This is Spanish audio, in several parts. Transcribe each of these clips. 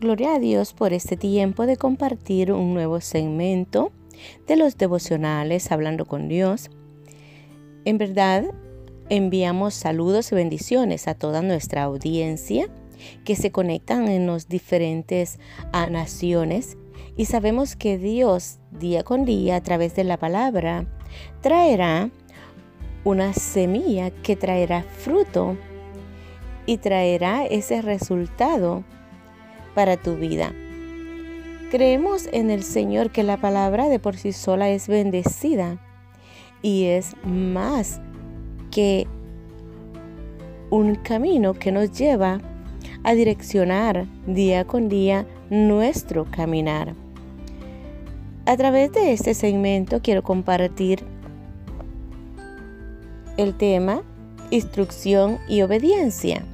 Gloria a Dios por este tiempo de compartir un nuevo segmento de los devocionales Hablando con Dios. En verdad, enviamos saludos y bendiciones a toda nuestra audiencia que se conectan en las diferentes naciones y sabemos que Dios día con día a través de la palabra traerá una semilla que traerá fruto y traerá ese resultado para tu vida. Creemos en el Señor que la palabra de por sí sola es bendecida y es más que un camino que nos lleva a direccionar día con día nuestro caminar. A través de este segmento quiero compartir el tema instrucción y obediencia.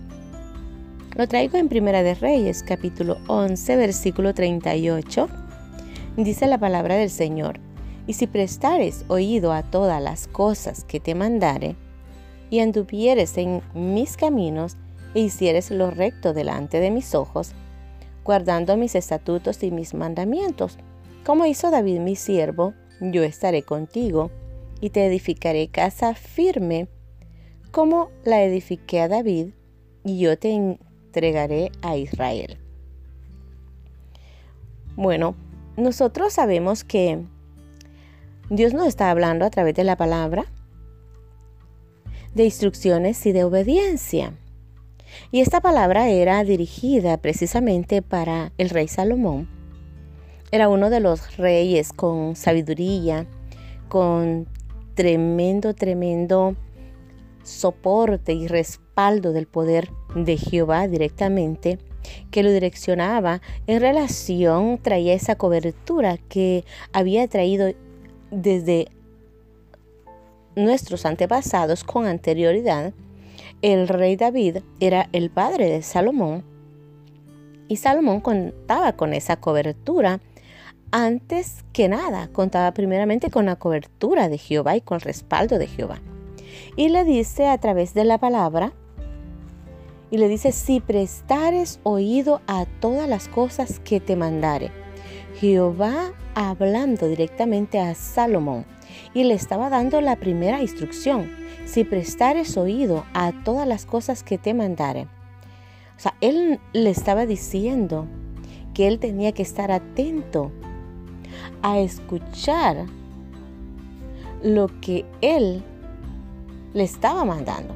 Lo traigo en Primera de Reyes, capítulo 11, versículo 38. Dice la palabra del Señor, y si prestares oído a todas las cosas que te mandare, y anduvieres en mis caminos, e hicieres lo recto delante de mis ojos, guardando mis estatutos y mis mandamientos, como hizo David mi siervo, yo estaré contigo, y te edificaré casa firme, como la edifiqué a David, y yo te entregaré a Israel. Bueno, nosotros sabemos que Dios nos está hablando a través de la palabra, de instrucciones y de obediencia. Y esta palabra era dirigida precisamente para el rey Salomón. Era uno de los reyes con sabiduría, con tremendo, tremendo soporte y respaldo del poder de Jehová directamente que lo direccionaba en relación, traía esa cobertura que había traído desde nuestros antepasados con anterioridad. El rey David era el padre de Salomón y Salomón contaba con esa cobertura. Antes que nada, contaba primeramente con la cobertura de Jehová y con el respaldo de Jehová. Y le dice a través de la palabra, y le dice, si prestares oído a todas las cosas que te mandare. Jehová hablando directamente a Salomón y le estaba dando la primera instrucción, si prestares oído a todas las cosas que te mandare. O sea, él le estaba diciendo que él tenía que estar atento a escuchar lo que él le estaba mandando.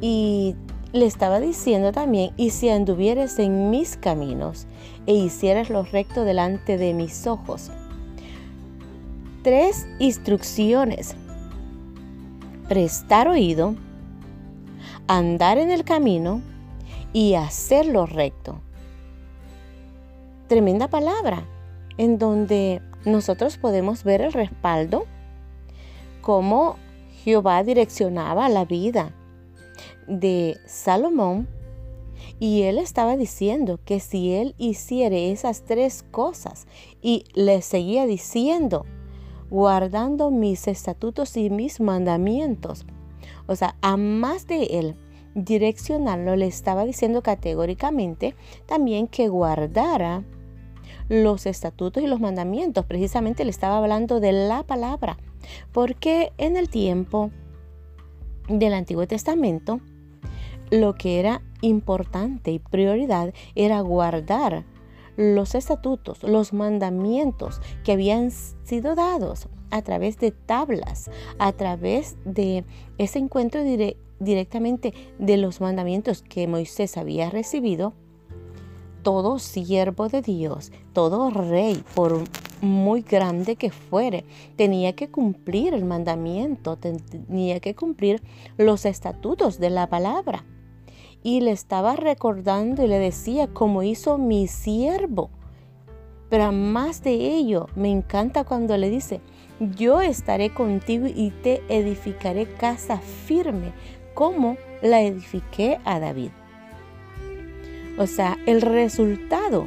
Y le estaba diciendo también, y si anduvieres en mis caminos e hicieras lo recto delante de mis ojos. Tres instrucciones. Prestar oído, andar en el camino y hacer lo recto. Tremenda palabra en donde nosotros podemos ver el respaldo, cómo Jehová direccionaba la vida de Salomón y él estaba diciendo que si él hiciere esas tres cosas y le seguía diciendo, guardando mis estatutos y mis mandamientos, o sea, a más de él direccionarlo, le estaba diciendo categóricamente también que guardara los estatutos y los mandamientos. Precisamente le estaba hablando de la palabra, porque en el tiempo del Antiguo Testamento, lo que era importante y prioridad era guardar los estatutos, los mandamientos que habían sido dados a través de tablas, a través de ese encuentro directamente de los mandamientos que Moisés había recibido, todo siervo de Dios, todo rey, por muy grande que fuere, tenía que cumplir el mandamiento, tenía que cumplir los estatutos de la palabra y le estaba recordando y le decía como hizo mi siervo. Pero más de ello, me encanta cuando le dice, yo estaré contigo y te edificaré casa firme, como la edifiqué a David. O sea, el resultado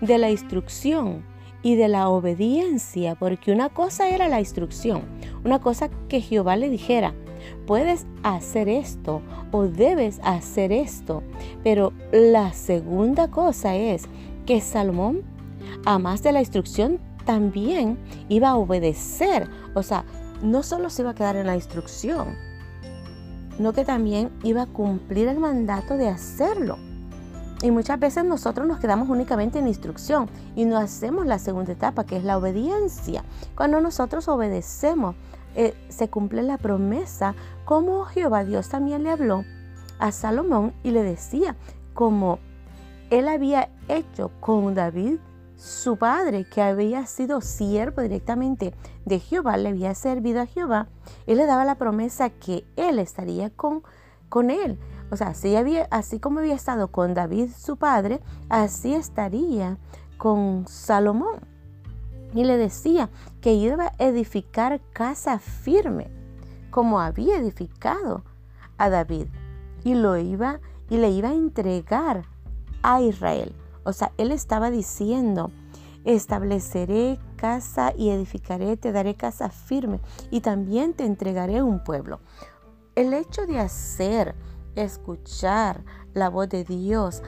de la instrucción y de la obediencia, porque una cosa era la instrucción, una cosa que Jehová le dijera, puedes hacer esto o debes hacer esto. Pero la segunda cosa es que Salomón, a más de la instrucción, también iba a obedecer. O sea, no solo se iba a quedar en la instrucción, no que también iba a cumplir el mandato de hacerlo. Y muchas veces nosotros nos quedamos únicamente en instrucción y no hacemos la segunda etapa, que es la obediencia. Cuando nosotros obedecemos, eh, se cumple la promesa, como Jehová Dios también le habló a Salomón y le decía, como él había hecho con David, su padre, que había sido siervo directamente de Jehová, le había servido a Jehová, él le daba la promesa que él estaría con, con él. O sea, así, había, así como había estado con David su padre, así estaría con Salomón. Y le decía que iba a edificar casa firme, como había edificado a David. Y lo iba y le iba a entregar a Israel. O sea, él estaba diciendo, estableceré casa y edificaré, te daré casa firme y también te entregaré un pueblo. El hecho de hacer escuchar la voz de Dios,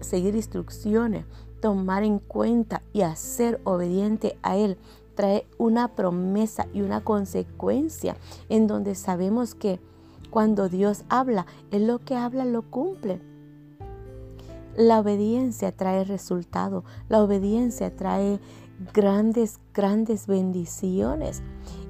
seguir instrucciones, tomar en cuenta y hacer obediente a Él, trae una promesa y una consecuencia en donde sabemos que cuando Dios habla, Él lo que habla lo cumple. La obediencia trae resultado, la obediencia trae grandes, grandes bendiciones.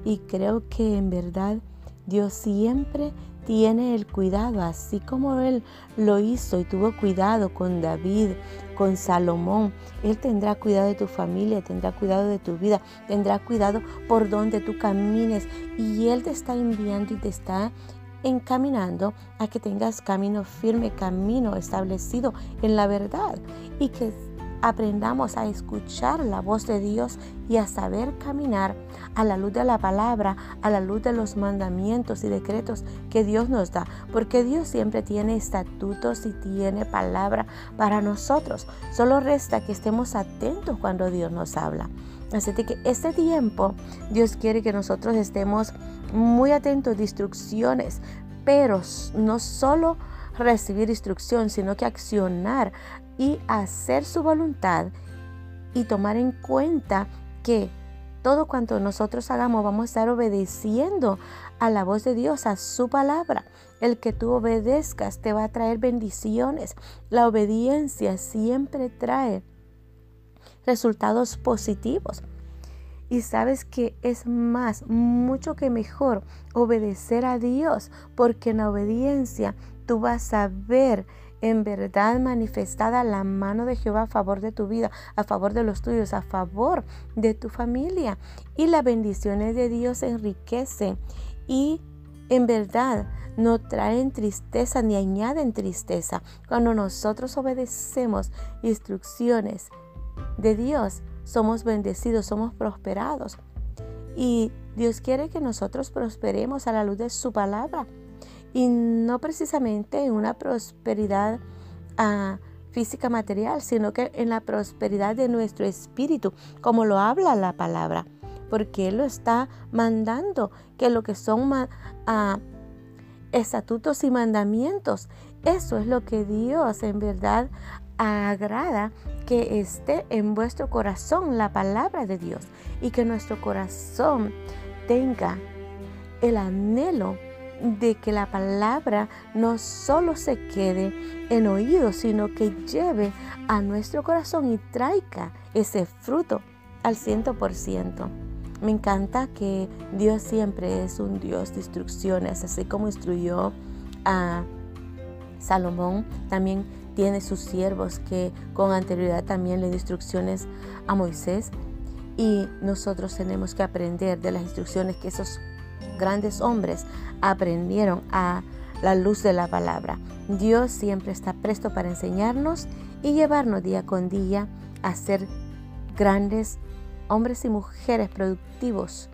Y creo que en verdad Dios siempre tiene el cuidado, así como Él lo hizo y tuvo cuidado con David, con Salomón. Él tendrá cuidado de tu familia, tendrá cuidado de tu vida, tendrá cuidado por donde tú camines. Y Él te está enviando y te está encaminando a que tengas camino firme, camino establecido en la verdad y que aprendamos a escuchar la voz de Dios y a saber caminar a la luz de la palabra, a la luz de los mandamientos y decretos que Dios nos da, porque Dios siempre tiene estatutos y tiene palabra para nosotros. Solo resta que estemos atentos cuando Dios nos habla. Así que este tiempo Dios quiere que nosotros estemos muy atentos de instrucciones, pero no solo recibir instrucción, sino que accionar y hacer su voluntad y tomar en cuenta que todo cuanto nosotros hagamos vamos a estar obedeciendo a la voz de Dios, a su palabra. El que tú obedezcas te va a traer bendiciones. La obediencia siempre trae resultados positivos. Y sabes que es más, mucho que mejor obedecer a Dios, porque en la obediencia tú vas a ver en verdad manifestada la mano de Jehová a favor de tu vida, a favor de los tuyos, a favor de tu familia. Y las bendiciones de Dios enriquecen y en verdad no traen tristeza ni añaden tristeza. Cuando nosotros obedecemos instrucciones de Dios, somos bendecidos, somos prosperados. Y Dios quiere que nosotros prosperemos a la luz de su palabra y no precisamente en una prosperidad ah, física material, sino que en la prosperidad de nuestro espíritu, como lo habla la palabra, porque Él lo está mandando, que lo que son uh, estatutos y mandamientos, eso es lo que Dios en verdad agrada que esté en vuestro corazón la palabra de Dios y que nuestro corazón tenga el anhelo de que la palabra no solo se quede en oídos, sino que lleve a nuestro corazón y traiga ese fruto al ciento por ciento. Me encanta que Dios siempre es un Dios de instrucciones, así como instruyó a Salomón, también tiene sus siervos que con anterioridad también le dio instrucciones a Moisés. Y nosotros tenemos que aprender de las instrucciones que esos grandes hombres aprendieron a la luz de la palabra. Dios siempre está presto para enseñarnos y llevarnos día con día a ser grandes hombres y mujeres productivos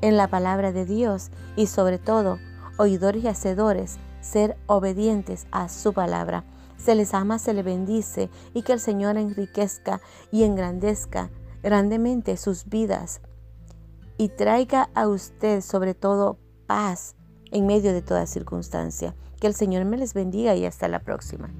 en la palabra de Dios y sobre todo oidores y hacedores, ser obedientes a su palabra. Se les ama, se les bendice y que el Señor enriquezca y engrandezca grandemente sus vidas y traiga a usted sobre todo paz en medio de toda circunstancia. Que el Señor me les bendiga y hasta la próxima.